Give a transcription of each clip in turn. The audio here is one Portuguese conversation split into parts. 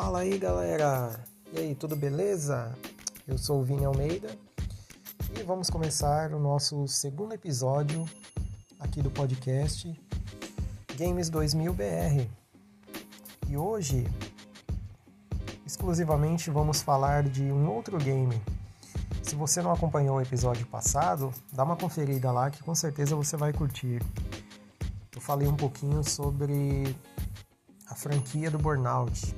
Fala aí galera! E aí, tudo beleza? Eu sou o Vini Almeida e vamos começar o nosso segundo episódio aqui do podcast Games 2000 BR. E hoje, exclusivamente, vamos falar de um outro game. Se você não acompanhou o episódio passado, dá uma conferida lá que com certeza você vai curtir. Eu falei um pouquinho sobre a franquia do Burnout,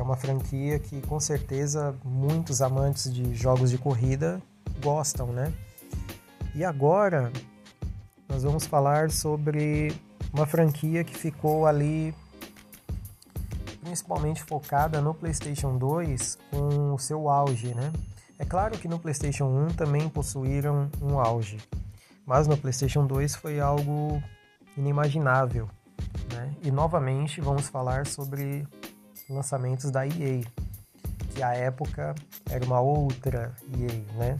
é uma franquia que com certeza muitos amantes de jogos de corrida gostam, né? E agora nós vamos falar sobre uma franquia que ficou ali principalmente focada no PlayStation 2 com o seu auge, né? É claro que no PlayStation 1 também possuíram um auge, mas no PlayStation 2 foi algo inimaginável, né? E novamente vamos falar sobre lançamentos da EA, que à época era uma outra EA, né?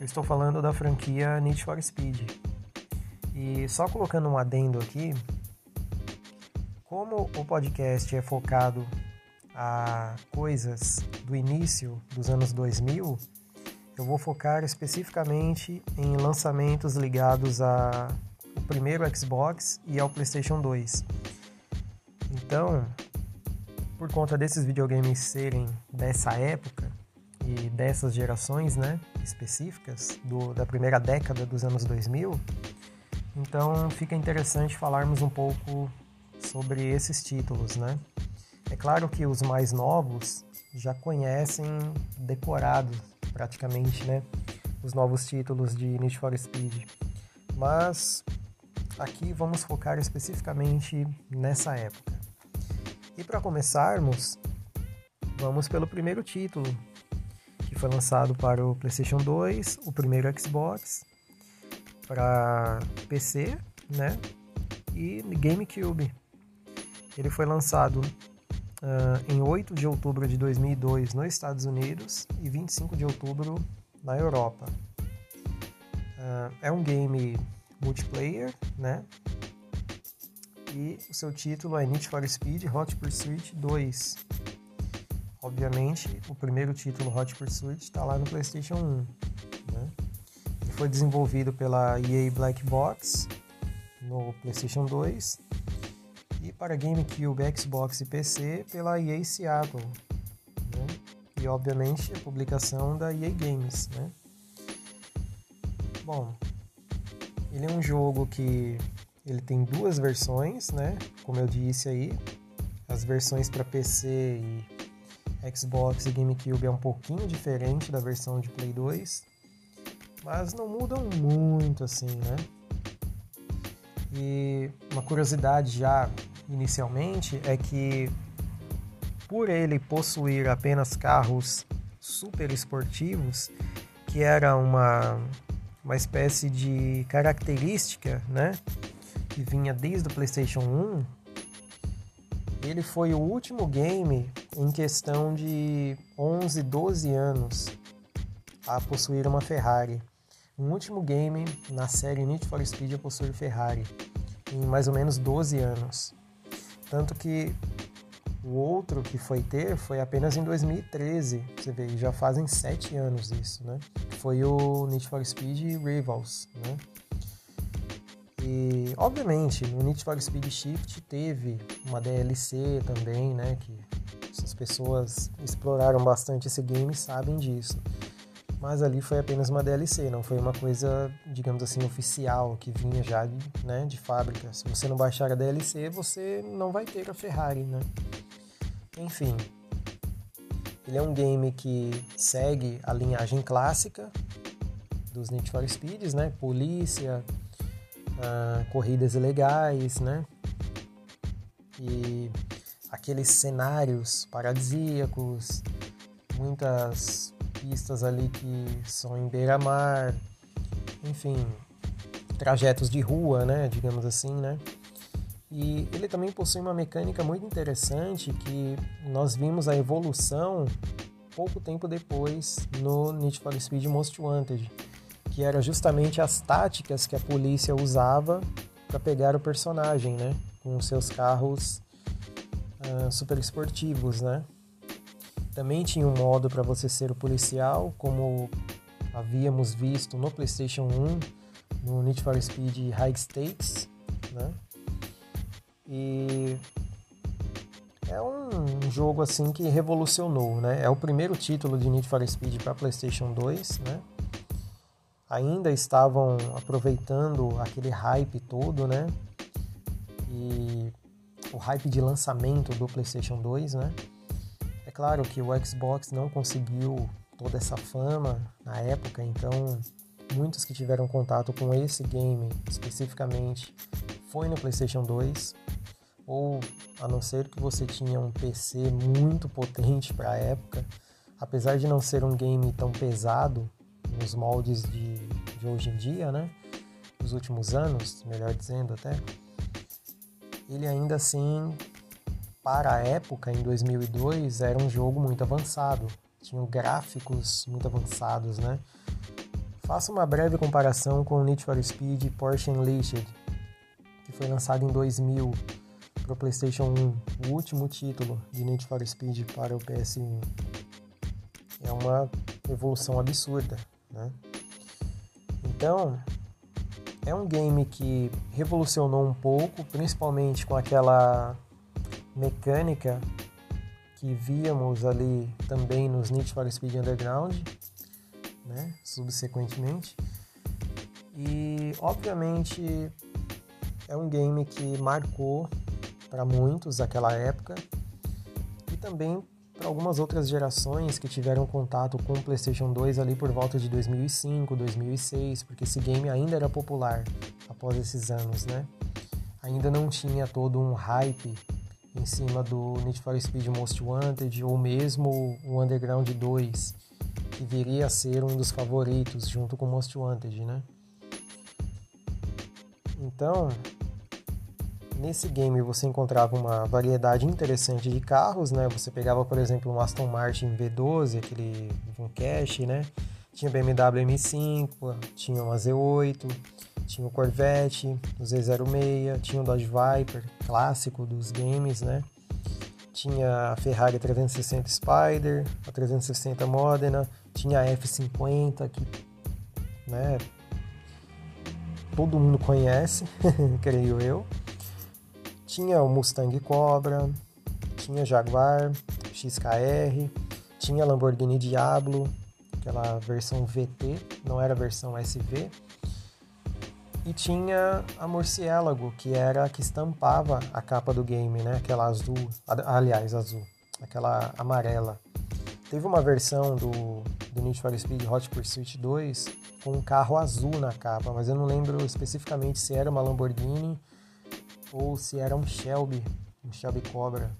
Eu estou falando da franquia Need for Speed. E só colocando um adendo aqui, como o podcast é focado a coisas do início dos anos 2000, eu vou focar especificamente em lançamentos ligados a o primeiro Xbox e ao PlayStation 2. Então, por conta desses videogames serem dessa época e dessas gerações, né, específicas do, da primeira década dos anos 2000, então fica interessante falarmos um pouco sobre esses títulos, né? É claro que os mais novos já conhecem decorado praticamente, né, os novos títulos de Need for Speed. Mas Aqui vamos focar especificamente nessa época. E para começarmos, vamos pelo primeiro título, que foi lançado para o PlayStation 2, o primeiro Xbox, para PC, né? E GameCube. Ele foi lançado uh, em 8 de outubro de 2002 nos Estados Unidos e 25 de outubro na Europa. Uh, é um game multiplayer, né? E o seu título é Need for Speed Hot Pursuit 2. Obviamente, o primeiro título Hot Pursuit está lá no PlayStation 1. Né? Ele foi desenvolvido pela EA Black Box no PlayStation 2 e para GameCube, Xbox e PC pela EA Seattle. Né? E obviamente a publicação da EA Games. Né? Bom, ele é um jogo que ele tem duas versões, né? Como eu disse aí, as versões para PC e Xbox e GameCube é um pouquinho diferente da versão de Play 2, mas não mudam muito assim, né? E uma curiosidade já inicialmente é que por ele possuir apenas carros super esportivos, que era uma uma espécie de característica, né, que vinha desde o PlayStation 1. Ele foi o último game em questão de 11, 12 anos a possuir uma Ferrari. O último game na série Need for Speed a possuir Ferrari em mais ou menos 12 anos. Tanto que o outro que foi ter foi apenas em 2013. Você vê, já fazem sete anos isso, né? Foi o Need for Speed Rivals, né? E, obviamente, no Need for Speed Shift teve uma DLC também, né? Que as pessoas exploraram bastante esse game sabem disso. Mas ali foi apenas uma DLC, não foi uma coisa, digamos assim, oficial, que vinha já né, de fábrica. Se você não baixar a DLC, você não vai ter a Ferrari, né? Enfim, ele é um game que segue a linhagem clássica dos Need for Speeds, né? Polícia, uh, corridas ilegais, né? E aqueles cenários paradisíacos, muitas pistas ali que são em beira-mar, enfim, trajetos de rua, né? Digamos assim, né? E ele também possui uma mecânica muito interessante que nós vimos a evolução pouco tempo depois no Need for Speed Most Wanted, que era justamente as táticas que a polícia usava para pegar o personagem, né, com seus carros uh, super esportivos, né? Também tinha um modo para você ser o policial, como havíamos visto no PlayStation 1, no Need for Speed High Stakes, né? E é um jogo assim que revolucionou, né? É o primeiro título de Need for Speed para PlayStation 2, né? Ainda estavam aproveitando aquele hype todo, né? E o hype de lançamento do PlayStation 2, né? É claro que o Xbox não conseguiu toda essa fama na época, então muitos que tiveram contato com esse game especificamente foi no PlayStation 2 ou a não ser que você tinha um PC muito potente para a época, apesar de não ser um game tão pesado nos moldes de, de hoje em dia, né? Dos últimos anos, melhor dizendo até, ele ainda assim, para a época, em 2002, era um jogo muito avançado. Tinha gráficos muito avançados, né? Faça uma breve comparação com o Need for Speed Porsche Unleashed, que foi lançado em 2000 para o PlayStation 1, o último título de Need for Speed para o PS1. É uma evolução absurda, né? Então, é um game que revolucionou um pouco, principalmente com aquela mecânica que víamos ali também nos Need for Speed Underground, né, subsequentemente. E obviamente é um game que marcou para muitos aquela época e também para algumas outras gerações que tiveram contato com o PlayStation 2 ali por volta de 2005, 2006, porque esse game ainda era popular após esses anos, né? Ainda não tinha todo um hype em cima do Need for Speed Most Wanted ou mesmo o Underground 2, que viria a ser um dos favoritos junto com Most Wanted, né? Então, Nesse game você encontrava uma variedade interessante de carros, né? Você pegava, por exemplo, um Aston Martin V12, aquele Cash, né? Tinha BMW M5, tinha uma Z8, tinha o Corvette, o Z06, tinha o Dodge Viper, clássico dos games, né? Tinha a Ferrari 360 Spider, a 360 Modena, tinha a F50 que, né, todo mundo conhece, creio eu. Tinha o Mustang Cobra, tinha Jaguar XKR, tinha Lamborghini Diablo, aquela versão VT, não era a versão SV. E tinha a Murciélago, que era a que estampava a capa do game, né? Aquela azul, aliás, azul, aquela amarela. Teve uma versão do, do Need for Speed Hot Pursuit 2 com um carro azul na capa, mas eu não lembro especificamente se era uma Lamborghini ou se era um Shelby, um Shelby Cobra.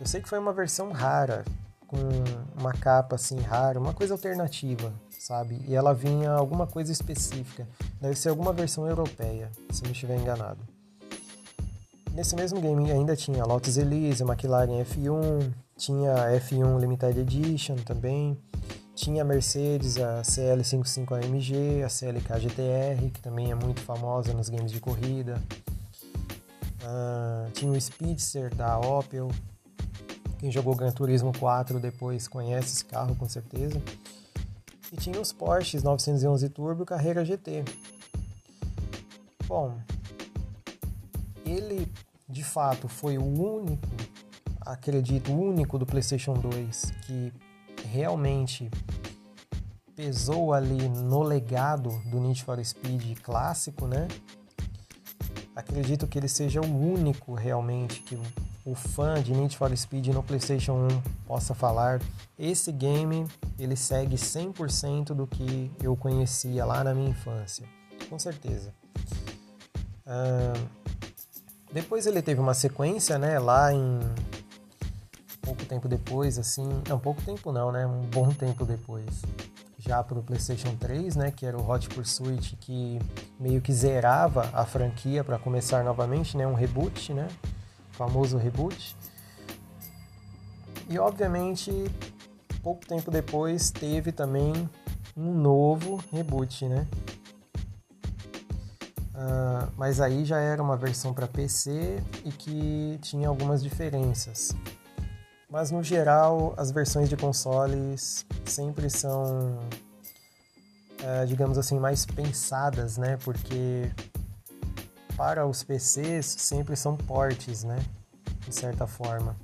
Eu sei que foi uma versão rara, com uma capa assim rara, uma coisa alternativa, sabe? E ela vinha alguma coisa específica. Deve ser alguma versão europeia, se não estiver enganado. Nesse mesmo game ainda tinha Lotus Elise, McLaren F1, tinha F1 Limited Edition também, tinha a Mercedes, a CL55 AMG, a CLK GTR, que também é muito famosa nos games de corrida. Uh, tinha o Speedster da Opel. Quem jogou Gran Turismo 4 depois conhece esse carro com certeza. E tinha os Porsches 911 Turbo Carreira GT. Bom, ele de fato foi o único, acredito, único do PlayStation 2 que realmente pesou ali no legado do Need for Speed clássico, né? Acredito que ele seja o único realmente que o fã de Need for Speed no PlayStation 1 possa falar. Esse game ele segue 100% do que eu conhecia lá na minha infância, com certeza. Uh, depois ele teve uma sequência, né, lá em pouco tempo depois, assim, não pouco tempo não, né, um bom tempo depois já para o PlayStation 3, né, que era o Hot Pursuit, que meio que zerava a franquia para começar novamente, né, um reboot, né, famoso reboot. E obviamente, pouco tempo depois teve também um novo reboot, né? Uh, mas aí já era uma versão para PC e que tinha algumas diferenças. Mas no geral, as versões de consoles sempre são, uh, digamos assim, mais pensadas, né? Porque para os PCs sempre são portes, né? De certa forma.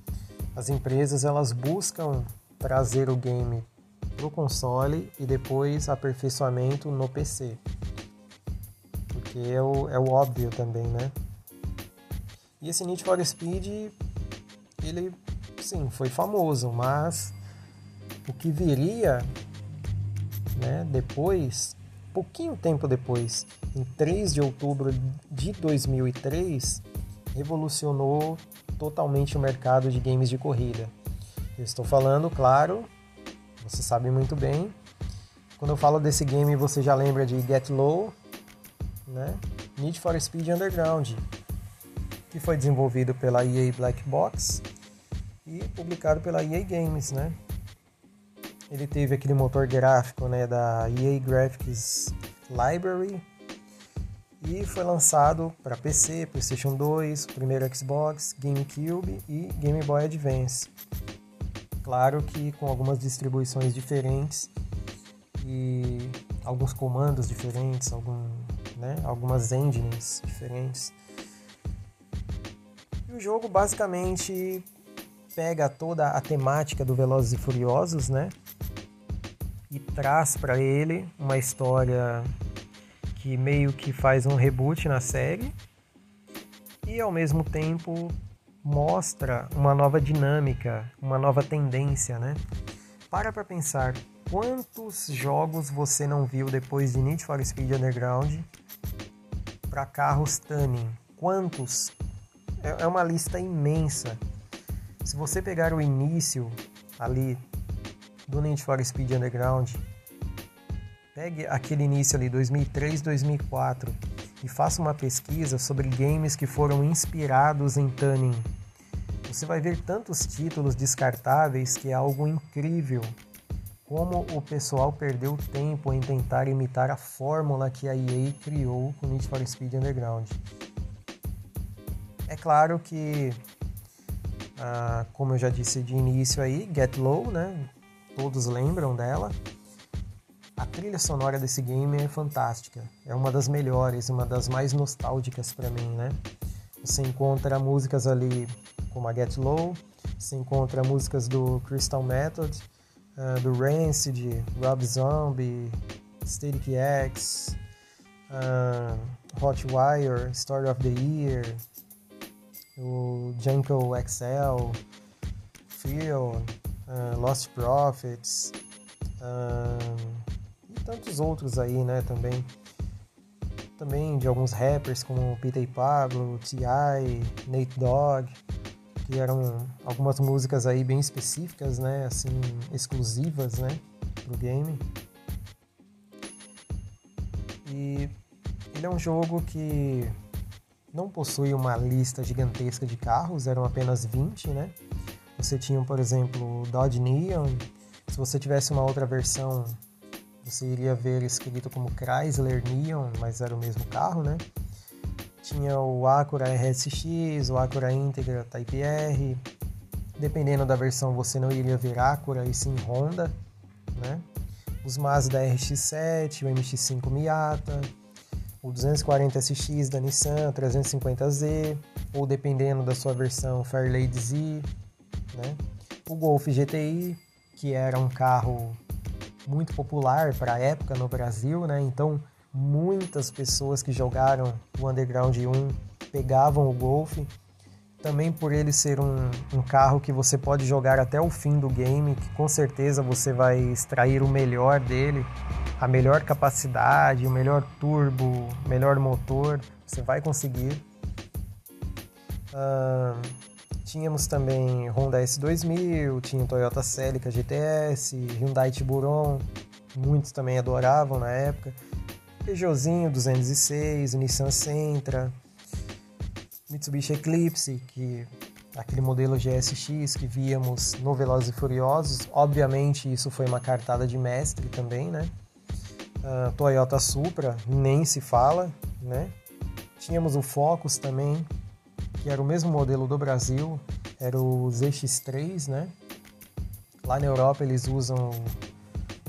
As empresas elas buscam trazer o game para o console e depois aperfeiçoamento no PC. Porque é o, é o óbvio também, né? E esse Need for Speed, ele, sim, foi famoso, mas o que viria né, depois, pouquinho tempo depois, em 3 de outubro de 2003, revolucionou totalmente o mercado de games de corrida. Eu estou falando, claro, você sabe muito bem. Quando eu falo desse game, você já lembra de Get Low, né? Need for Speed Underground, que foi desenvolvido pela EA Black Box e publicado pela EA Games, né? Ele teve aquele motor gráfico, né, da EA Graphics Library e foi lançado para PC, PlayStation 2, primeiro Xbox, GameCube e Game Boy Advance. Claro que com algumas distribuições diferentes e alguns comandos diferentes, algum, né, algumas engines diferentes. E o jogo basicamente pega toda a temática do Velozes e Furiosos, né? E traz para ele uma história que meio que faz um reboot na série e ao mesmo tempo mostra uma nova dinâmica, uma nova tendência, né? Para para pensar, quantos jogos você não viu depois de Need for Speed Underground para carros Tuning? Quantos? É, é uma lista imensa. Se você pegar o início ali do Need for Speed Underground, pegue aquele início ali 2003, 2004 e faça uma pesquisa sobre games que foram inspirados em Tuning. Você vai ver tantos títulos descartáveis que é algo incrível. Como o pessoal perdeu tempo em tentar imitar a fórmula que a EA criou com Need for Speed Underground. É claro que, ah, como eu já disse de início aí, Get Low, né? Todos lembram dela a trilha sonora desse game é fantástica. É uma das melhores, uma das mais nostálgicas para mim, né? Você encontra músicas ali como a Get Low, você encontra músicas do Crystal Method, uh, do Rancid, Rob Zombie, Static X, uh, Hotwire, Story of the Year, o Janko XL, Feel, uh, Lost Prophets, tantos outros aí, né, também. Também de alguns rappers como Peter Pablo, T.I., Nate Dogg, que eram algumas músicas aí bem específicas, né, assim, exclusivas, né, pro game. E ele é um jogo que não possui uma lista gigantesca de carros, eram apenas 20, né? Você tinha, por exemplo, Dodge Neon. Se você tivesse uma outra versão você iria ver escrito como Chrysler Neon, mas era o mesmo carro, né? Tinha o Acura RSX, o Acura Integra Type R. Dependendo da versão, você não iria ver Acura e sim Honda, né? Os Mazda RX-7, o MX-5 Miata, o 240SX da Nissan, 350Z, ou dependendo da sua versão, Fairlady Z, né? O Golf GTI, que era um carro muito popular para a época no Brasil, né? Então, muitas pessoas que jogaram o Underground 1 pegavam o Golf. Também por ele ser um, um carro que você pode jogar até o fim do game, que com certeza você vai extrair o melhor dele, a melhor capacidade, o melhor turbo, melhor motor, você vai conseguir. Uh, Tínhamos também Honda S2000, tinha Toyota Celica GTS, Hyundai Tiburon, muitos também adoravam na época. Peugeotzinho 206, Nissan Sentra, Mitsubishi Eclipse, que aquele modelo GSX que víamos no Velozes e Furiosos. Obviamente isso foi uma cartada de mestre também, né? Uh, Toyota Supra, nem se fala, né? Tínhamos o Focus também, que era o mesmo modelo do Brasil, era o ZX3, né? Lá na Europa eles usam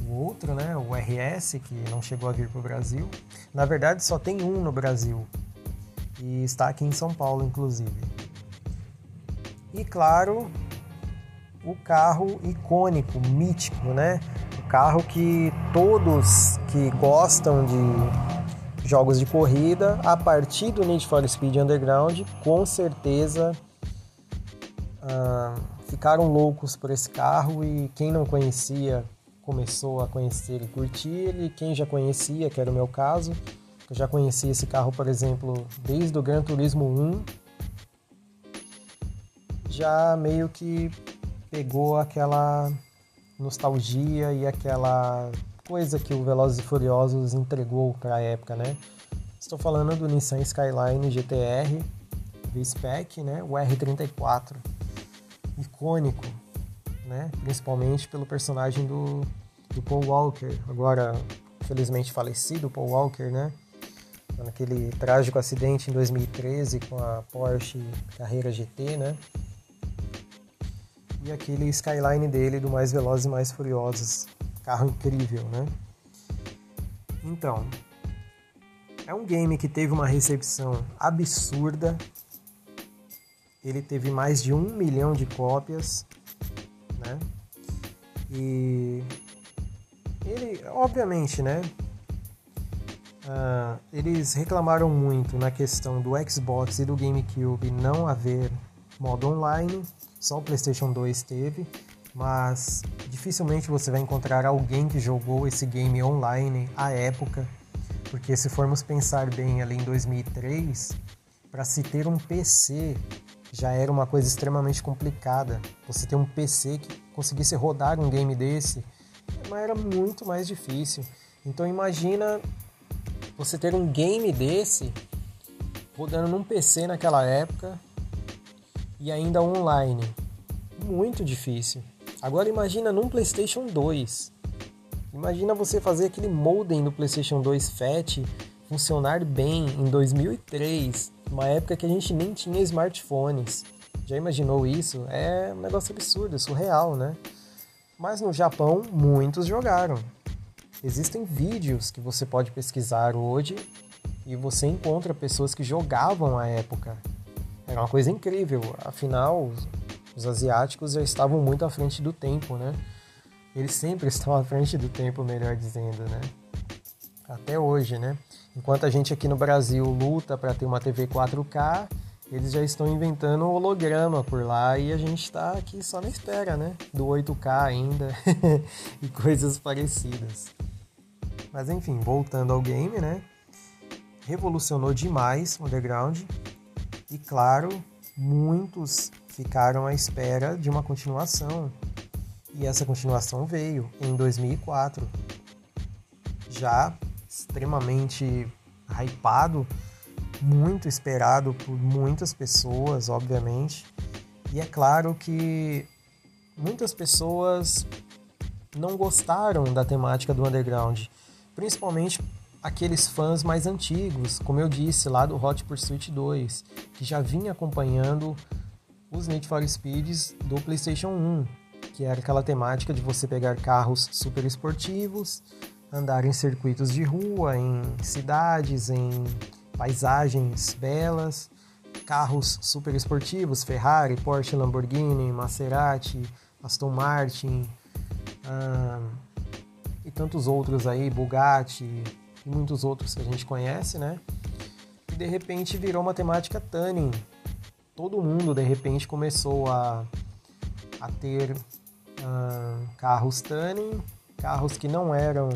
o outro, né? O RS, que não chegou a vir para o Brasil. Na verdade, só tem um no Brasil. E está aqui em São Paulo, inclusive. E claro, o carro icônico, mítico, né? Carro que todos que gostam de jogos de corrida, a partir do Need for Speed Underground, com certeza ah, ficaram loucos por esse carro e quem não conhecia começou a conhecer e curtir ele. Quem já conhecia, que era o meu caso, eu já conhecia esse carro, por exemplo, desde o Gran Turismo 1, já meio que pegou aquela nostalgia e aquela coisa que o Velozes e Furiosos entregou para a época, né? Estou falando do Nissan Skyline GTR V-Spec, né? O R34, icônico, né? Principalmente pelo personagem do, do Paul Walker, agora felizmente falecido Paul Walker, né? Naquele trágico acidente em 2013 com a Porsche Carreira GT, né? E aquele Skyline dele do Mais Velozes e Mais Furiosos, carro incrível, né? Então, é um game que teve uma recepção absurda. Ele teve mais de um milhão de cópias, né? E ele, obviamente, né? Uh, eles reclamaram muito na questão do Xbox e do GameCube não haver modo online, só o PlayStation 2 teve, mas dificilmente você vai encontrar alguém que jogou esse game online à época, porque se formos pensar bem ali em 2003, para se ter um PC já era uma coisa extremamente complicada. Você ter um PC que conseguisse rodar um game desse era muito mais difícil. Então imagina você ter um game desse rodando num PC naquela época e ainda online. Muito difícil. Agora imagina num PlayStation 2. Imagina você fazer aquele modem do PlayStation 2 FAT funcionar bem em 2003, uma época que a gente nem tinha smartphones. Já imaginou isso? É um negócio absurdo, surreal, né? Mas no Japão, muitos jogaram. Existem vídeos que você pode pesquisar hoje e você encontra pessoas que jogavam à época. Era uma coisa incrível, afinal, os asiáticos já estavam muito à frente do tempo, né? Eles sempre estão à frente do tempo, melhor dizendo, né? Até hoje, né? Enquanto a gente aqui no Brasil luta para ter uma TV 4K, eles já estão inventando um holograma por lá e a gente está aqui só na espera, né? Do 8K ainda e coisas parecidas. Mas enfim, voltando ao game, né? Revolucionou demais o Underground e, claro, muitos ficaram à espera de uma continuação. E essa continuação veio em 2004. Já extremamente hypado muito esperado por muitas pessoas, obviamente. E é claro que muitas pessoas não gostaram da temática do underground, principalmente aqueles fãs mais antigos, como eu disse lá do Hot Pursuit 2, que já vinha acompanhando os Need for Speeds do PlayStation 1, que era aquela temática de você pegar carros super esportivos, andar em circuitos de rua, em cidades, em paisagens belas, carros super esportivos, Ferrari, Porsche, Lamborghini, Maserati, Aston Martin e tantos outros aí, Bugatti e muitos outros que a gente conhece, né? E de repente virou uma temática Tuning. Todo mundo de repente começou a, a ter carros Tuning, carros que não eram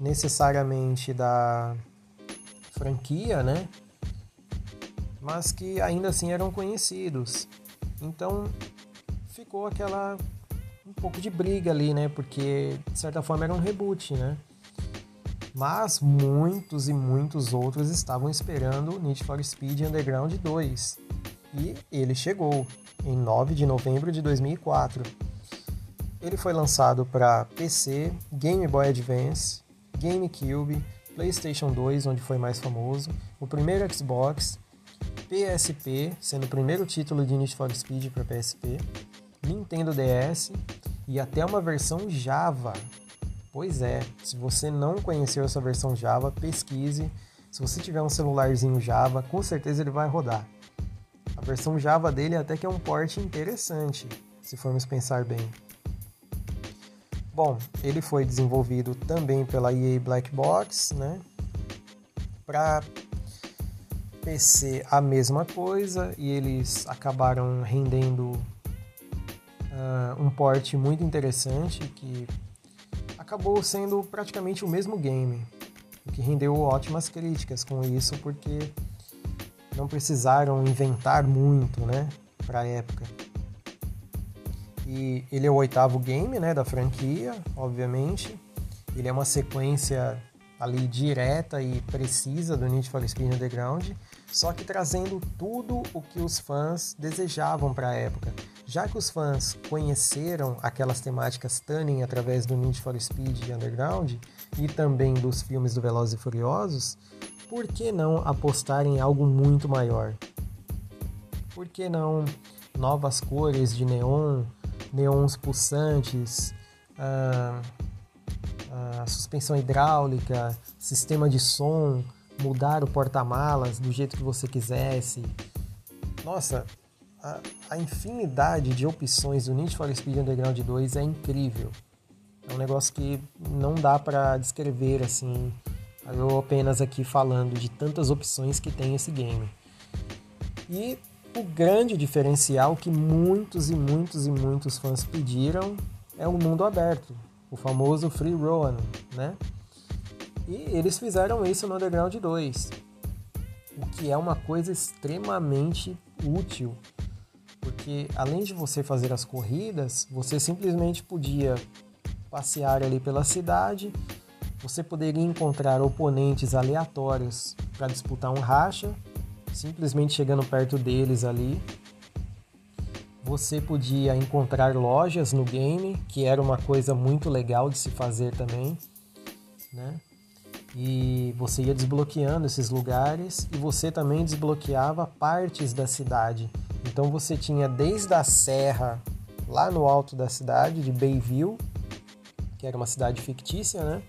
necessariamente da franquia, né? Mas que ainda assim eram conhecidos. Então ficou aquela um pouco de briga ali, né? Porque de certa forma era um reboot, né? Mas muitos e muitos outros estavam esperando Need for Speed Underground 2. E ele chegou em 9 de novembro de 2004. Ele foi lançado para PC, Game Boy Advance, GameCube, PlayStation 2, onde foi mais famoso, o primeiro Xbox, PSP, sendo o primeiro título de Need for Speed para PSP, Nintendo DS e até uma versão Java. Pois é, se você não conheceu essa versão Java, pesquise. Se você tiver um celularzinho Java, com certeza ele vai rodar. A versão Java dele até que é um porte interessante, se formos pensar bem. Bom, ele foi desenvolvido também pela EA Black Box, né? Para PC a mesma coisa e eles acabaram rendendo uh, um porte muito interessante que acabou sendo praticamente o mesmo game, o que rendeu ótimas críticas com isso porque não precisaram inventar muito, né, para época. E ele é o oitavo game, né, da franquia, obviamente. Ele é uma sequência ali direta e precisa do Need for Speed Underground, só que trazendo tudo o que os fãs desejavam para a época. Já que os fãs conheceram aquelas temáticas Tunning através do Need for Speed Underground e também dos filmes do Velozes e Furiosos, por que não apostar em algo muito maior? Por que não novas cores de neon, neons pulsantes, a, a suspensão hidráulica, sistema de som, mudar o porta-malas do jeito que você quisesse. Nossa, a, a, infinidade de opções do Need for Speed Underground 2 é incrível. É um negócio que não dá para descrever assim. Eu apenas aqui falando de tantas opções que tem esse game. E o grande diferencial que muitos e muitos e muitos fãs pediram é o mundo aberto, o famoso Free Roam, né? E eles fizeram isso no Underground 2, o que é uma coisa extremamente útil, porque além de você fazer as corridas, você simplesmente podia passear ali pela cidade, você poderia encontrar oponentes aleatórios para disputar um racha simplesmente chegando perto deles ali. Você podia encontrar lojas no game, que era uma coisa muito legal de se fazer também, né? E você ia desbloqueando esses lugares e você também desbloqueava partes da cidade. Então você tinha desde a serra lá no alto da cidade de Bayville, que era uma cidade fictícia, né?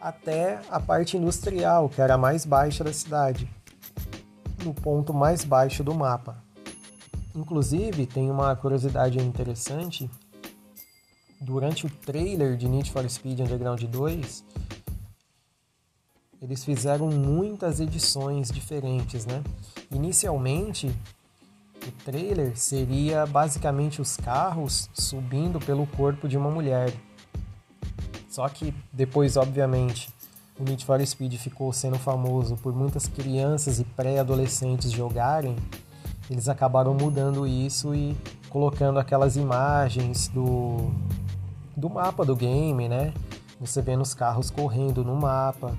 Até a parte industrial, que era a mais baixa da cidade no ponto mais baixo do mapa. Inclusive, tem uma curiosidade interessante. Durante o trailer de Need for Speed Underground 2, eles fizeram muitas edições diferentes, né? Inicialmente, o trailer seria basicamente os carros subindo pelo corpo de uma mulher. Só que depois, obviamente, o Need for Speed ficou sendo famoso por muitas crianças e pré-adolescentes jogarem, eles acabaram mudando isso e colocando aquelas imagens do, do mapa do game, né? Você vê nos carros correndo no mapa.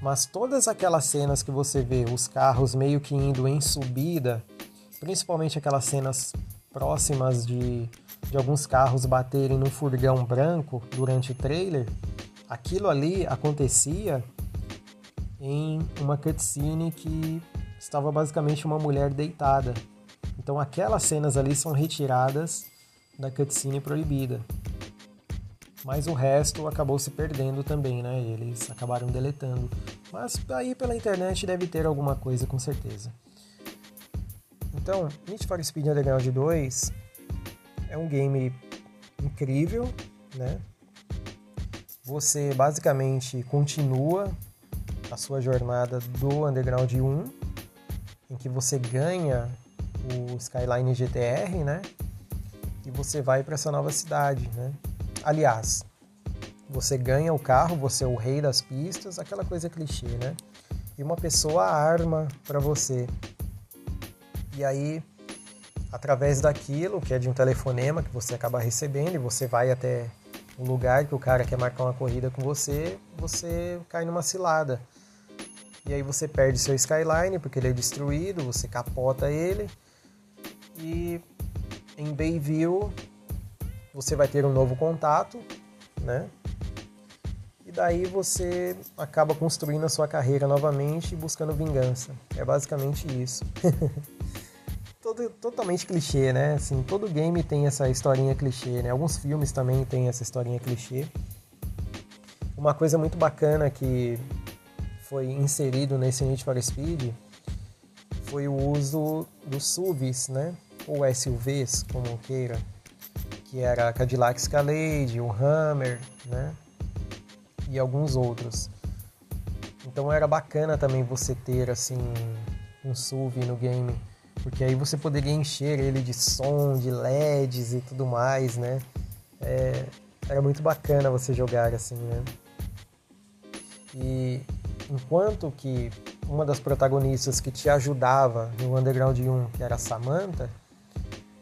Mas todas aquelas cenas que você vê, os carros meio que indo em subida, principalmente aquelas cenas próximas de, de alguns carros baterem no furgão branco durante o trailer, aquilo ali acontecia em uma cutscene que estava basicamente uma mulher deitada. Então aquelas cenas ali são retiradas da cutscene proibida. Mas o resto acabou se perdendo também, né? Eles acabaram deletando. Mas aí pela internet deve ter alguma coisa com certeza. Então, Need for Speed Underground 2 é um game incrível, né? você basicamente continua a sua jornada do Underground 1, em que você ganha o Skyline GTR, né? E você vai para essa nova cidade, né? Aliás, você ganha o carro, você é o rei das pistas, aquela coisa clichê, né? E uma pessoa arma para você. E aí, através daquilo, que é de um telefonema que você acaba recebendo, e você vai até o lugar que o cara quer marcar uma corrida com você, você cai numa cilada. E aí você perde seu Skyline porque ele é destruído, você capota ele. E em Bayville você vai ter um novo contato, né? e daí você acaba construindo a sua carreira novamente e buscando vingança. É basicamente isso. todo, totalmente clichê, né? Assim, todo game tem essa historinha clichê, né? Alguns filmes também tem essa historinha clichê. Uma coisa muito bacana que foi inserido nesse Need for Speed foi o uso dos SUVs, né? Ou SUVs, como queira, que era a Cadillac Escalade, o Hammer, né? E alguns outros. Então era bacana também você ter assim um SUV no game, porque aí você poderia encher ele de som, de LEDs e tudo mais, né? É, era muito bacana você jogar assim, né? E enquanto que uma das protagonistas que te ajudava no Underground 1, que era a Samantha,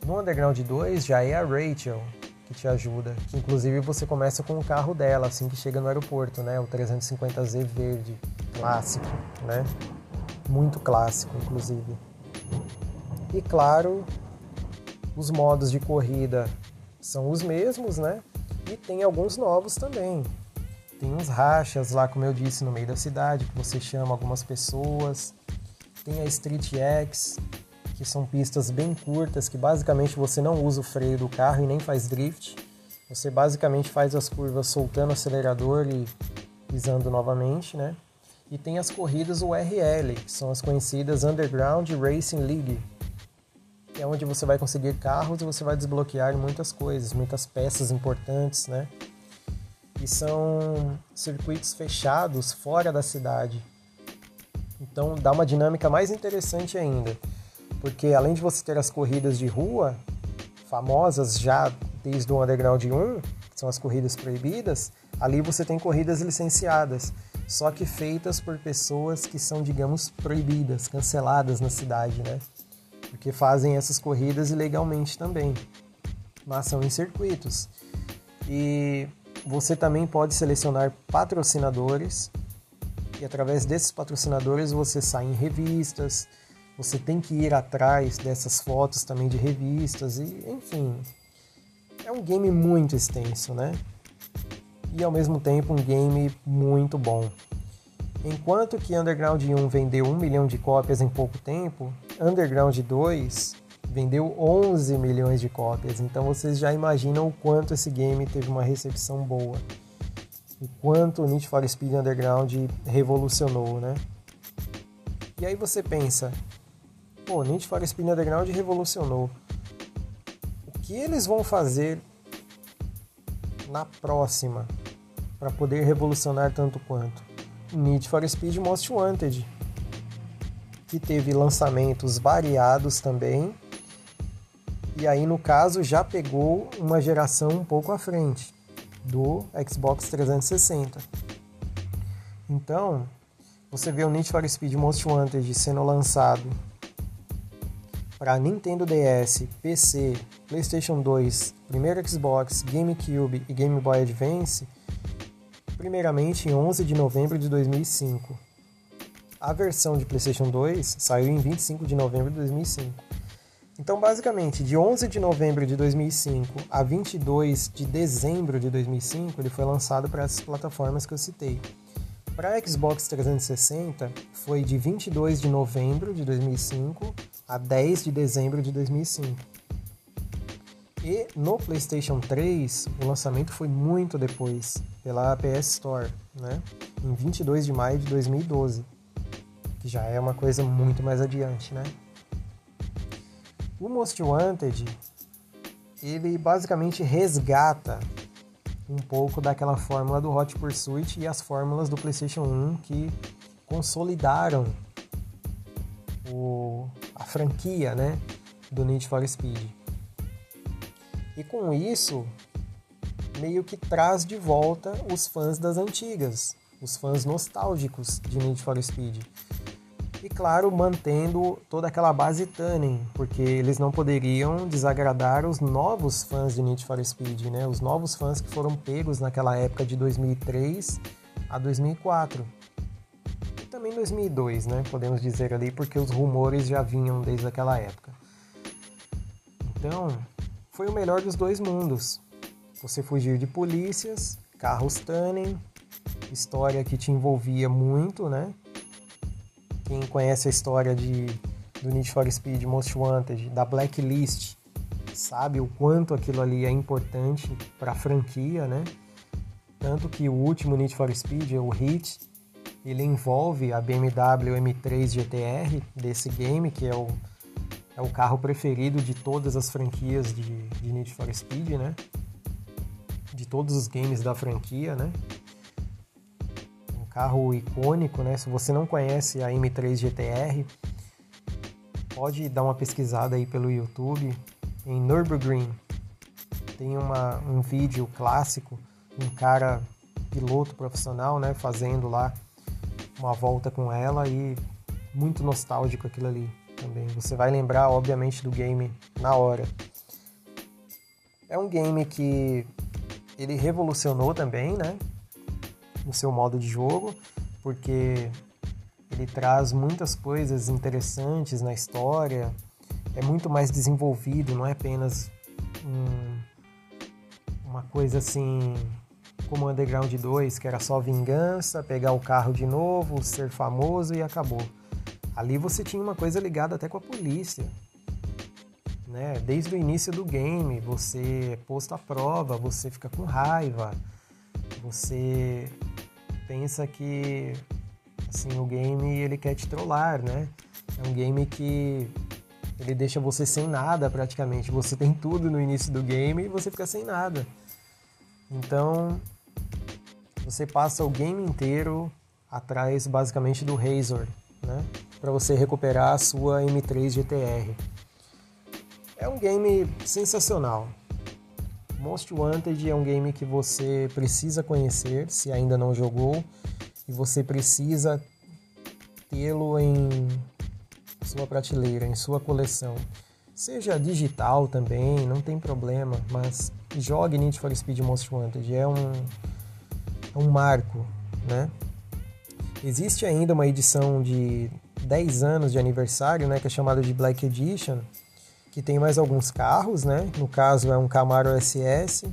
no Underground 2 já é a Rachel que te ajuda, que inclusive você começa com o carro dela assim que chega no aeroporto, né? O 350Z verde, clássico, né? Muito clássico, inclusive. E claro, os modos de corrida são os mesmos, né? E tem alguns novos também. Tem uns rachas lá, como eu disse, no meio da cidade, que você chama algumas pessoas. Tem a Street X, que são pistas bem curtas, que basicamente você não usa o freio do carro e nem faz drift. Você basicamente faz as curvas soltando o acelerador e pisando novamente, né? E tem as corridas URL, que são as conhecidas Underground Racing League, é onde você vai conseguir carros e você vai desbloquear muitas coisas, muitas peças importantes, né? e são circuitos fechados fora da cidade. Então dá uma dinâmica mais interessante ainda, porque além de você ter as corridas de rua, famosas já desde o Underground 1, que são as corridas proibidas, ali você tem corridas licenciadas, só que feitas por pessoas que são, digamos, proibidas, canceladas na cidade, né? Porque fazem essas corridas ilegalmente também, mas são em circuitos. E você também pode selecionar patrocinadores e através desses patrocinadores você sai em revistas. Você tem que ir atrás dessas fotos também de revistas e, enfim, é um game muito extenso, né? E ao mesmo tempo um game muito bom. Enquanto que Underground 1 vendeu um milhão de cópias em pouco tempo, Underground 2 vendeu 11 milhões de cópias. Então vocês já imaginam o quanto esse game teve uma recepção boa. O quanto Need for Speed Underground revolucionou, né? E aí você pensa, pô, Need for Speed Underground revolucionou. O que eles vão fazer na próxima para poder revolucionar tanto quanto? Need for Speed Most Wanted, que teve lançamentos variados também e aí, no caso, já pegou uma geração um pouco à frente do Xbox 360. Então, você vê o Need for Speed Most Wanted sendo lançado para Nintendo DS, PC, PlayStation 2, primeiro Xbox, GameCube e Game Boy Advance, primeiramente em 11 de novembro de 2005. A versão de PlayStation 2 saiu em 25 de novembro de 2005. Então, basicamente, de 11 de novembro de 2005 a 22 de dezembro de 2005, ele foi lançado para essas plataformas que eu citei. Para Xbox 360, foi de 22 de novembro de 2005 a 10 de dezembro de 2005. E no PlayStation 3, o lançamento foi muito depois, pela PS Store, né? em 22 de maio de 2012, que já é uma coisa muito mais adiante, né? O Most Wanted, ele basicamente resgata um pouco daquela fórmula do Hot Pursuit e as fórmulas do PlayStation 1 que consolidaram o, a franquia né, do Need for Speed. E com isso, meio que traz de volta os fãs das antigas, os fãs nostálgicos de Need for Speed. E claro, mantendo toda aquela base Tannen, porque eles não poderiam desagradar os novos fãs de Need for Speed, né? Os novos fãs que foram pegos naquela época de 2003 a 2004. E também 2002, né? Podemos dizer ali, porque os rumores já vinham desde aquela época. Então, foi o melhor dos dois mundos. Você fugir de polícias, carros Tannen, história que te envolvia muito, né? Quem conhece a história de, do Need for Speed Most Wanted, da Blacklist, sabe o quanto aquilo ali é importante para a franquia, né? Tanto que o último Need for Speed, o Hit, ele envolve a BMW M3 GTR desse game, que é o, é o carro preferido de todas as franquias de, de Need for Speed, né? De todos os games da franquia, né? Um carro icônico, né? Se você não conhece a M3 GTR, pode dar uma pesquisada aí pelo YouTube em Nürburgring. Tem uma, um vídeo clássico, um cara piloto profissional, né, fazendo lá uma volta com ela e muito nostálgico aquilo ali também. Você vai lembrar, obviamente, do game na hora. É um game que ele revolucionou também, né? No seu modo de jogo, porque ele traz muitas coisas interessantes na história, é muito mais desenvolvido, não é apenas um, uma coisa assim como Underground 2, que era só vingança, pegar o carro de novo, ser famoso e acabou. Ali você tinha uma coisa ligada até com a polícia. Né? Desde o início do game, você é posto à prova, você fica com raiva, você pensa que assim, o game ele quer te trollar, né? É um game que ele deixa você sem nada praticamente. Você tem tudo no início do game e você fica sem nada. Então, você passa o game inteiro atrás basicamente do Razor, né? Para você recuperar a sua M3 GTR. É um game sensacional. Most Wanted é um game que você precisa conhecer se ainda não jogou e você precisa tê-lo em sua prateleira, em sua coleção. Seja digital também, não tem problema, mas jogue Need for Speed Most Wanted, é um é um marco, né? Existe ainda uma edição de 10 anos de aniversário, né, que é chamada de Black Edition, que tem mais alguns carros, né? No caso é um Camaro SS.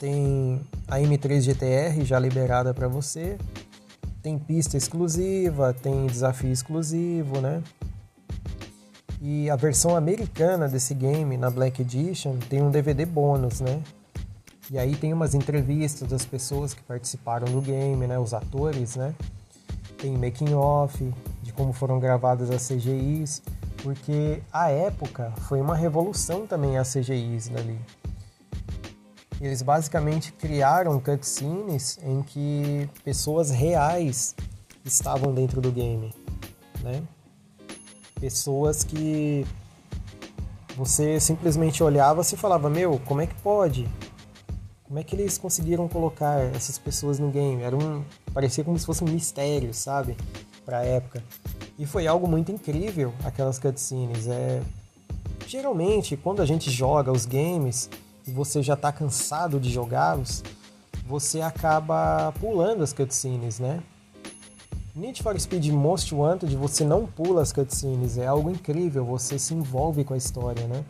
Tem a M3 GTR já liberada para você. Tem pista exclusiva, tem desafio exclusivo, né? E a versão americana desse game, na Black Edition, tem um DVD bônus, né? E aí tem umas entrevistas das pessoas que participaram do game, né? Os atores, né? Tem making off de como foram gravadas as CGIs, porque a época foi uma revolução também as CGIs ali. Eles basicamente criaram cutscenes em que pessoas reais estavam dentro do game, né? Pessoas que você simplesmente olhava e falava: Meu, como é que pode? Como é que eles conseguiram colocar essas pessoas no game? Era um, parecia como se fosse um mistério, sabe? Para a época. E foi algo muito incrível aquelas cutscenes. É geralmente quando a gente joga os games e você já está cansado de jogá-los, você acaba pulando as cutscenes, né? Need for Speed Most Wanted, você não pula as cutscenes, é algo incrível, você se envolve com a história, né?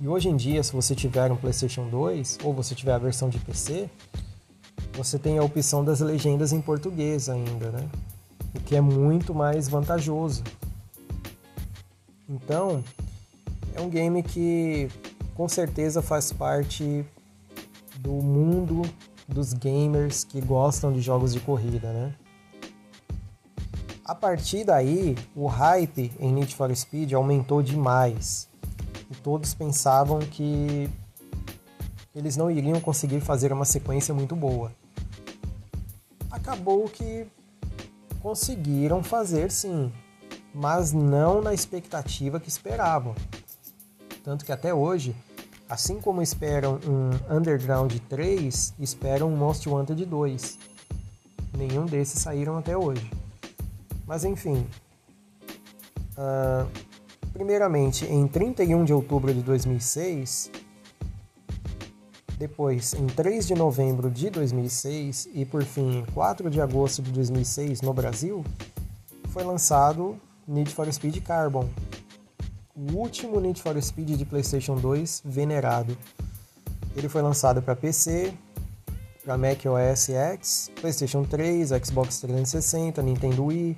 E hoje em dia, se você tiver um PlayStation 2 ou você tiver a versão de PC, você tem a opção das legendas em português ainda, né? O que é muito mais vantajoso. Então, é um game que com certeza faz parte do mundo dos gamers que gostam de jogos de corrida, né? A partir daí, o hype em Need for Speed aumentou demais e todos pensavam que eles não iriam conseguir fazer uma sequência muito boa. Acabou que conseguiram fazer sim, mas não na expectativa que esperavam. Tanto que até hoje, assim como esperam um Underground 3, esperam um Most Wanted 2. Nenhum desses saíram até hoje. Mas enfim, uh, Primeiramente, em 31 de outubro de 2006, depois em 3 de novembro de 2006 e por fim em 4 de agosto de 2006 no Brasil, foi lançado Need for Speed Carbon, o último Need for Speed de PlayStation 2 venerado. Ele foi lançado para PC, para Mac OS X, PlayStation 3, Xbox 360, Nintendo Wii,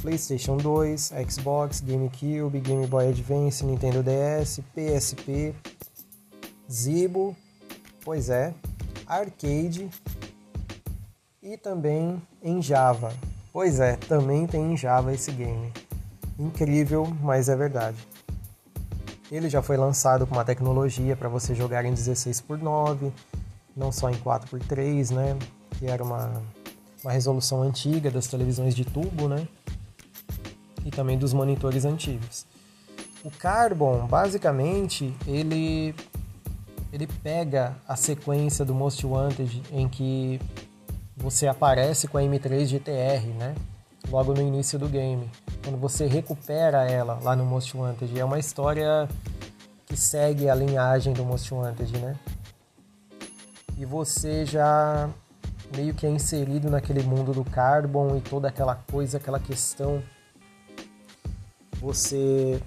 PlayStation 2, Xbox, GameCube, Game Boy Advance, Nintendo DS, PSP, Zibo, pois é, Arcade e também em Java. Pois é, também tem em Java esse game. Incrível, mas é verdade. Ele já foi lançado com uma tecnologia para você jogar em 16 por 9, não só em 4 por 3, né? Que era uma, uma resolução antiga das televisões de tubo, né? e também dos monitores antigos. O Carbon, basicamente, ele ele pega a sequência do Most Wanted em que você aparece com a M3 GTR, né? Logo no início do game. Quando você recupera ela lá no Most Wanted. É uma história que segue a linhagem do Most Wanted, né? E você já meio que é inserido naquele mundo do Carbon e toda aquela coisa, aquela questão você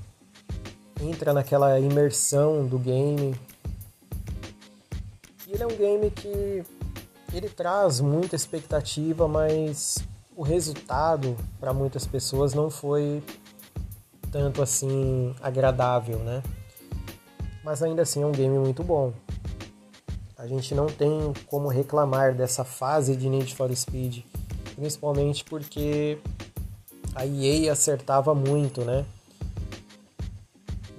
entra naquela imersão do game. Ele é um game que ele traz muita expectativa, mas o resultado para muitas pessoas não foi tanto assim agradável, né? Mas ainda assim é um game muito bom. A gente não tem como reclamar dessa fase de Need for Speed, principalmente porque a EA acertava muito, né?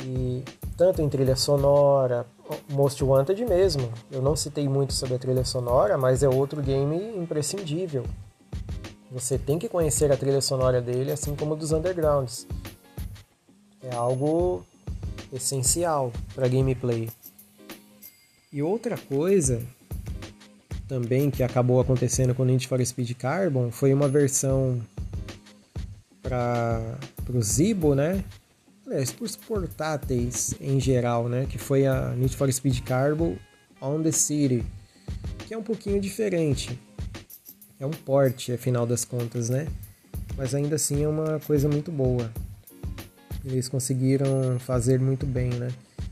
E tanto em trilha sonora, Most Wanted mesmo. Eu não citei muito sobre a trilha sonora, mas é outro game imprescindível. Você tem que conhecer a trilha sonora dele, assim como dos Undergrounds. É algo essencial para gameplay. E outra coisa também que acabou acontecendo com Need for Speed Carbon foi uma versão para o Zibo, né? Aliás, para os portáteis em geral, né? Que foi a Need for Speed Carbon on the City, que é um pouquinho diferente. É um porte, afinal das contas, né? Mas ainda assim é uma coisa muito boa. Eles conseguiram fazer muito bem, né?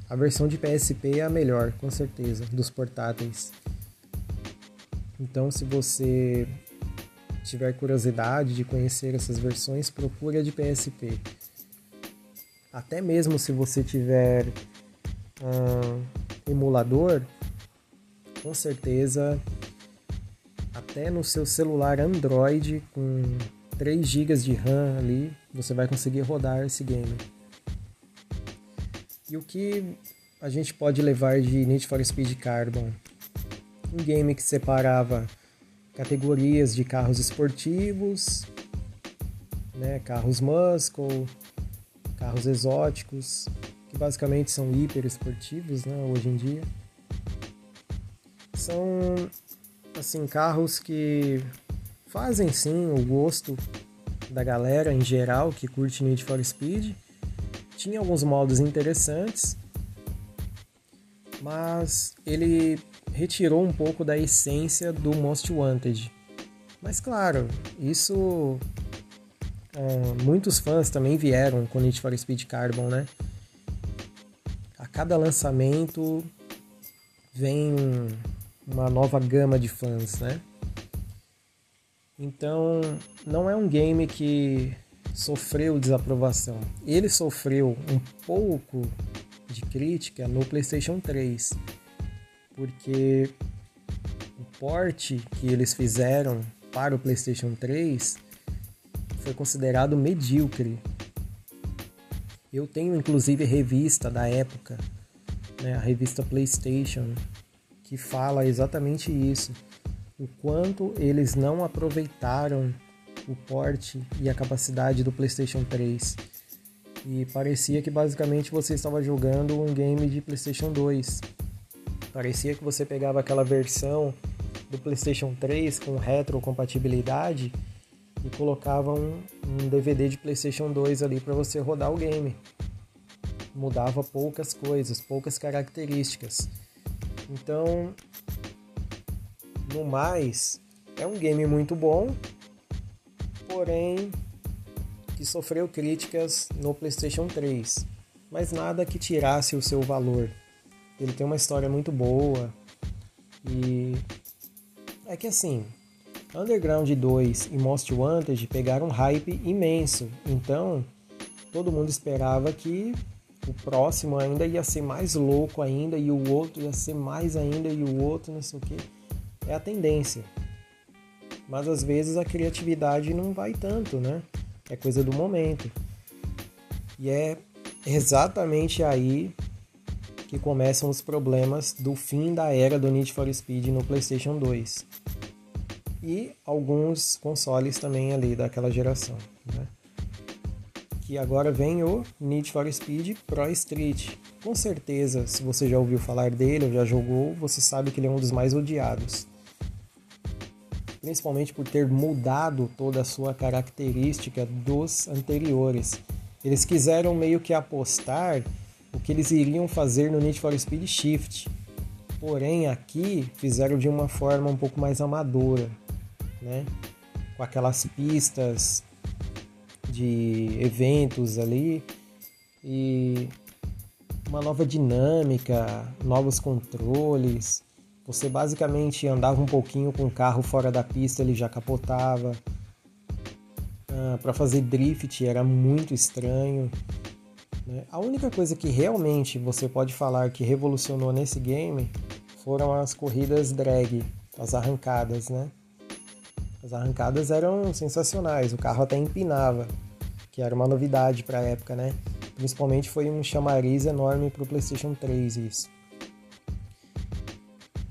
A versão de PSP é a melhor, com certeza, dos portáteis. Então, se você tiver curiosidade de conhecer essas versões, procure a de PSP. Até mesmo se você tiver um emulador, com certeza, até no seu celular Android com 3 GB de RAM ali, você vai conseguir rodar esse game. E o que a gente pode levar de Need for Speed Carbon? Um game que separava categorias de carros esportivos, né, carros muscle, carros exóticos, que basicamente são hiper esportivos, né, hoje em dia. São assim carros que fazem sim o gosto da galera em geral que curte Need for Speed. Tinha alguns modos interessantes, mas ele retirou um pouco da essência do Most Wanted. Mas claro, isso uh, muitos fãs também vieram com Need for Speed Carbon, né? A cada lançamento vem uma nova gama de fãs, né? Então, não é um game que sofreu desaprovação. Ele sofreu um pouco de crítica no PlayStation 3 porque o porte que eles fizeram para o PlayStation 3 foi considerado medíocre. Eu tenho inclusive revista da época, né, a revista PlayStation, que fala exatamente isso. O quanto eles não aproveitaram o porte e a capacidade do PlayStation 3. E parecia que basicamente você estava jogando um game de PlayStation 2. Parecia que você pegava aquela versão do PlayStation 3 com retrocompatibilidade e colocava um, um DVD de PlayStation 2 ali para você rodar o game. Mudava poucas coisas, poucas características. Então, no mais, é um game muito bom, porém que sofreu críticas no PlayStation 3, mas nada que tirasse o seu valor. Ele tem uma história muito boa e É que assim, Underground 2 e Most Wanted pegaram um hype imenso, então todo mundo esperava que o próximo ainda ia ser mais louco ainda e o outro ia ser mais ainda e o outro não sei o que. É a tendência. Mas às vezes a criatividade não vai tanto, né? É coisa do momento. E é exatamente aí que começam os problemas do fim da era do Need for Speed no PlayStation 2 e alguns consoles também ali daquela geração. Né? Que agora vem o Need for Speed Pro Street. Com certeza, se você já ouviu falar dele ou já jogou, você sabe que ele é um dos mais odiados. Principalmente por ter mudado toda a sua característica dos anteriores. Eles quiseram meio que apostar o que eles iriam fazer no Need for Speed Shift. Porém, aqui fizeram de uma forma um pouco mais amadora né? Com aquelas pistas de eventos ali e uma nova dinâmica, novos controles. Você basicamente andava um pouquinho com o carro fora da pista, ele já capotava. Ah, Para fazer drift era muito estranho. Né? A única coisa que realmente você pode falar que revolucionou nesse game foram as corridas drag, as arrancadas, né? As arrancadas eram sensacionais, o carro até empinava, que era uma novidade para a época, né? Principalmente foi um chamariz enorme para o PlayStation 3 isso.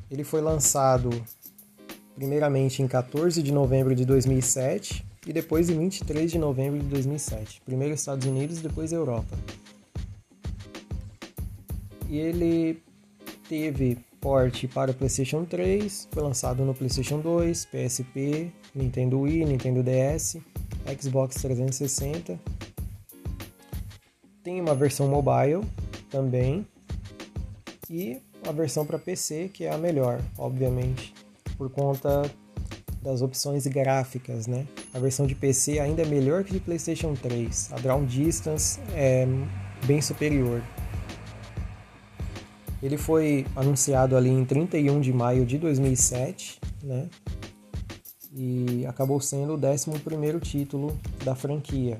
Ele foi lançado primeiramente em 14 de novembro de 2007 e depois em 23 de novembro de 2007. Primeiro Estados Unidos, depois Europa. E ele teve porte para o PlayStation 3, foi lançado no PlayStation 2, PSP, Nintendo Wii, Nintendo DS, Xbox 360. Tem uma versão mobile também e a versão para PC, que é a melhor, obviamente, por conta das opções gráficas, né? A versão de PC ainda é melhor que de PlayStation 3. A Draw Distance é bem superior. Ele foi anunciado ali em 31 de maio de 2007, né? E acabou sendo o 11 título da franquia.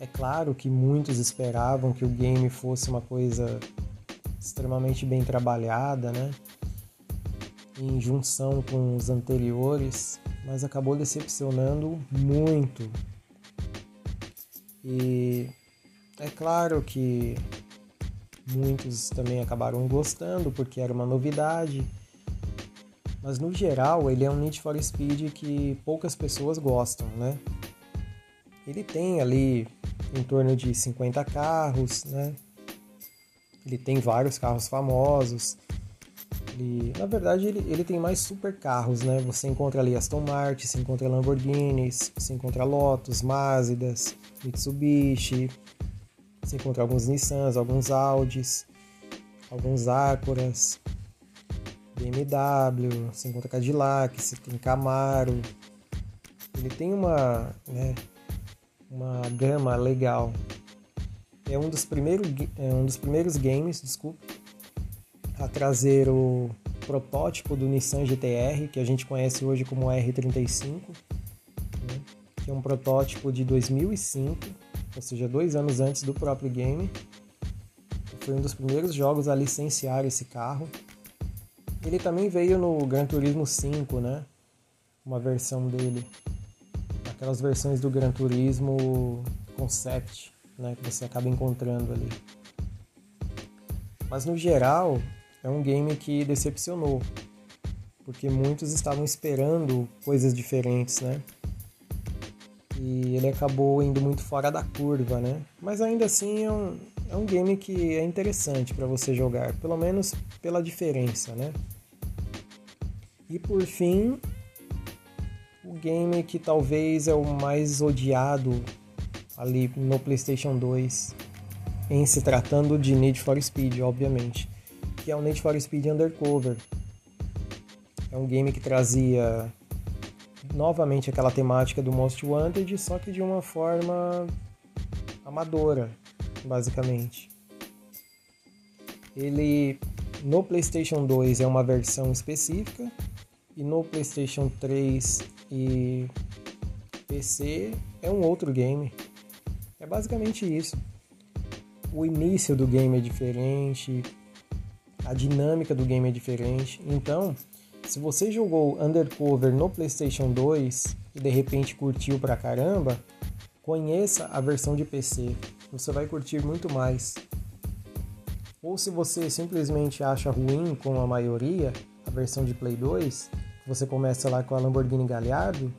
É claro que muitos esperavam que o game fosse uma coisa extremamente bem trabalhada, né? Em junção com os anteriores, mas acabou decepcionando muito. E é claro que Muitos também acabaram gostando porque era uma novidade. Mas no geral, ele é um Need for Speed que poucas pessoas gostam, né? Ele tem ali em torno de 50 carros, né? Ele tem vários carros famosos. Ele, na verdade, ele, ele tem mais super carros, né? Você encontra ali Aston Martin, você encontra Lamborghinis, você encontra Lotus, Mazdas, Mitsubishi, você encontra alguns Nissans, alguns Audis, alguns Acuras, BMW, você encontra Cadillac, você tem Camaro. Ele tem uma, né, uma gama legal. É um dos primeiros, é um dos primeiros games, desculpe, a trazer o protótipo do Nissan GTR, que a gente conhece hoje como R35, né, que é um protótipo de 2005 ou seja, dois anos antes do próprio game. Foi um dos primeiros jogos a licenciar esse carro. Ele também veio no Gran Turismo 5, né? Uma versão dele. Aquelas versões do Gran Turismo Concept, né? Que você acaba encontrando ali. Mas no geral, é um game que decepcionou. Porque muitos estavam esperando coisas diferentes, né? E ele acabou indo muito fora da curva, né? Mas ainda assim é um, é um game que é interessante para você jogar, pelo menos pela diferença, né? E por fim, o game que talvez é o mais odiado ali no PlayStation 2, em se tratando de Need for Speed, obviamente, que é o Need for Speed Undercover. É um game que trazia novamente aquela temática do Most Wanted, só que de uma forma amadora, basicamente. Ele no PlayStation 2 é uma versão específica e no PlayStation 3 e PC é um outro game. É basicamente isso. O início do game é diferente, a dinâmica do game é diferente. Então, se você jogou Undercover no PlayStation 2 e de repente curtiu pra caramba, conheça a versão de PC. Você vai curtir muito mais. Ou se você simplesmente acha ruim, como a maioria, a versão de Play 2, você começa lá com a Lamborghini Gallardo,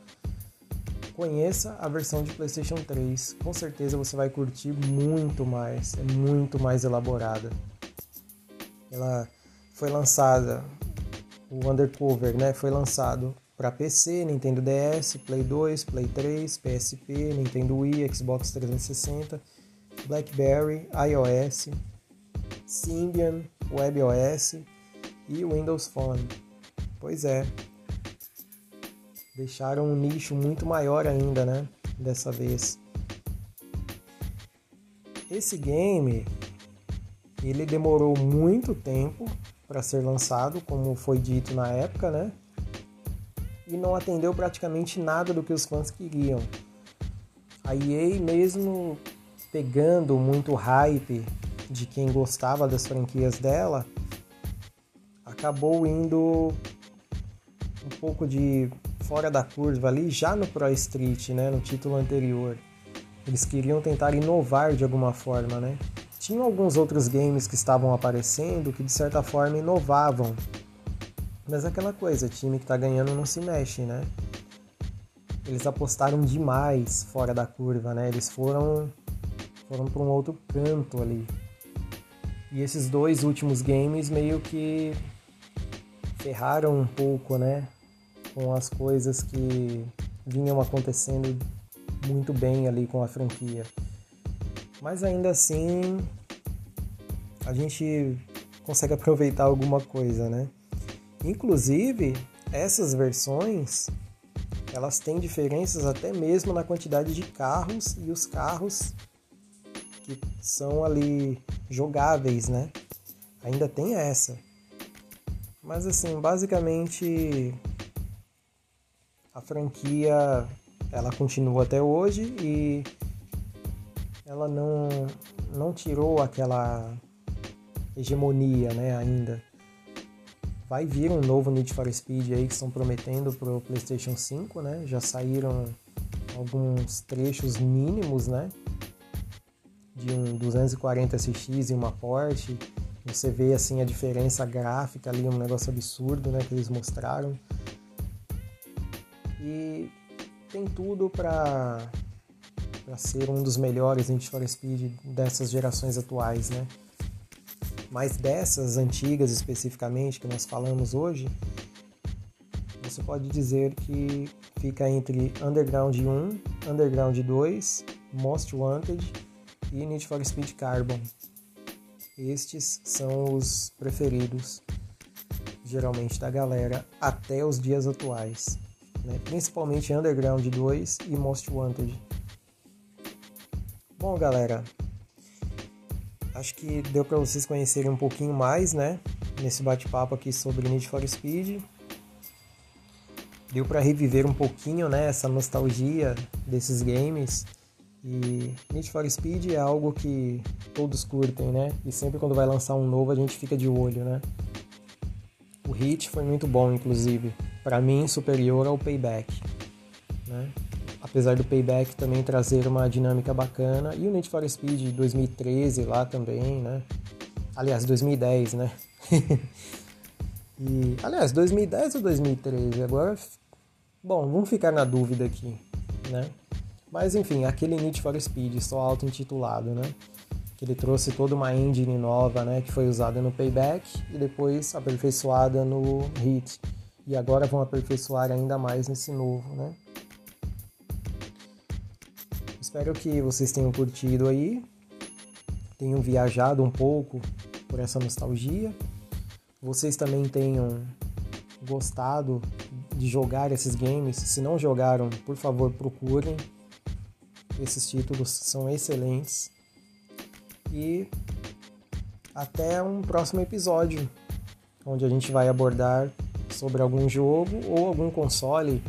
conheça a versão de PlayStation 3. Com certeza você vai curtir muito mais, é muito mais elaborada. Ela foi lançada, o Undercover, né, foi lançado para PC, Nintendo DS, Play 2, Play 3, PSP, Nintendo Wii, Xbox 360, BlackBerry, iOS, Symbian, WebOS e Windows Phone. Pois é, deixaram um nicho muito maior ainda, né? Dessa vez. Esse game ele demorou muito tempo para ser lançado, como foi dito na época, né? E não atendeu praticamente nada do que os fãs queriam. A EA mesmo pegando muito hype de quem gostava das franquias dela, acabou indo um pouco de fora da curva ali já no Pro Street, né, no título anterior. Eles queriam tentar inovar de alguma forma, né? Tinham alguns outros games que estavam aparecendo que de certa forma inovavam. Mas aquela coisa, time que tá ganhando não se mexe, né? Eles apostaram demais fora da curva, né? Eles foram foram para um outro canto ali. E esses dois últimos games meio que ferraram um pouco, né? Com as coisas que vinham acontecendo muito bem ali com a franquia. Mas ainda assim, a gente consegue aproveitar alguma coisa, né? Inclusive, essas versões, elas têm diferenças até mesmo na quantidade de carros e os carros que são ali jogáveis, né? Ainda tem essa. Mas assim, basicamente a franquia ela continua até hoje e ela não não tirou aquela hegemonia, né, ainda. Vai vir um novo Need for Speed aí que estão prometendo pro PlayStation 5, né? Já saíram alguns trechos mínimos, né? De um 240 SX e uma Porsche você vê assim a diferença gráfica ali, um negócio absurdo, né, que eles mostraram. E tem tudo para para ser um dos melhores Need for Speed dessas gerações atuais, né? Mas dessas antigas especificamente que nós falamos hoje, você pode dizer que fica entre Underground 1, Underground 2, Most Wanted e Need for Speed Carbon. Estes são os preferidos, geralmente, da galera até os dias atuais. Né? Principalmente Underground 2 e Most Wanted. Bom, galera, acho que deu para vocês conhecerem um pouquinho mais, né? Nesse bate-papo aqui sobre Need for Speed. Deu para reviver um pouquinho, né? Essa nostalgia desses games e Need for Speed é algo que todos curtem, né? E sempre quando vai lançar um novo a gente fica de olho, né? O Hit foi muito bom, inclusive. Para mim, superior ao Payback, né? Apesar do Payback também trazer uma dinâmica bacana. E o Need for Speed 2013 lá também, né? Aliás, 2010, né? e, aliás, 2010 ou 2013? Agora, bom, vamos ficar na dúvida aqui, né? Mas enfim, aquele Need for Speed, só auto-intitulado, né? Que ele trouxe toda uma engine nova, né? Que foi usada no Payback e depois aperfeiçoada no Hit. E agora vão aperfeiçoar ainda mais nesse novo, né? Espero que vocês tenham curtido aí, tenham viajado um pouco por essa nostalgia. Vocês também tenham gostado de jogar esses games. Se não jogaram, por favor, procurem esses títulos são excelentes. E até um próximo episódio, onde a gente vai abordar sobre algum jogo ou algum console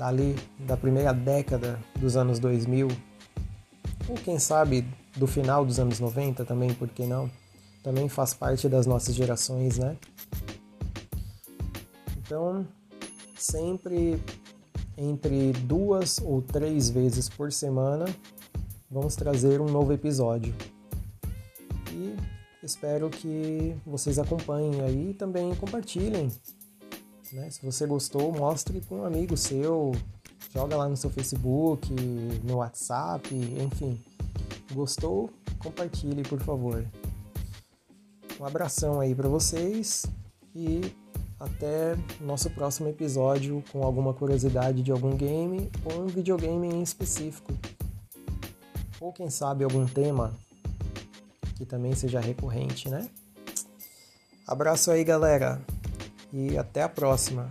dali da primeira década dos anos 2000, ou quem sabe do final dos anos 90 também, por que não? Também faz parte das nossas gerações, né? Então, sempre entre duas ou três vezes por semana, vamos trazer um novo episódio. E espero que vocês acompanhem aí e também compartilhem né? Se você gostou, mostre para um amigo seu, joga lá no seu Facebook, no WhatsApp, enfim. Gostou? Compartilhe, por favor. Um abração aí para vocês e até nosso próximo episódio com alguma curiosidade de algum game ou um videogame em específico. Ou quem sabe algum tema que também seja recorrente, né? Abraço aí, galera! E até a próxima.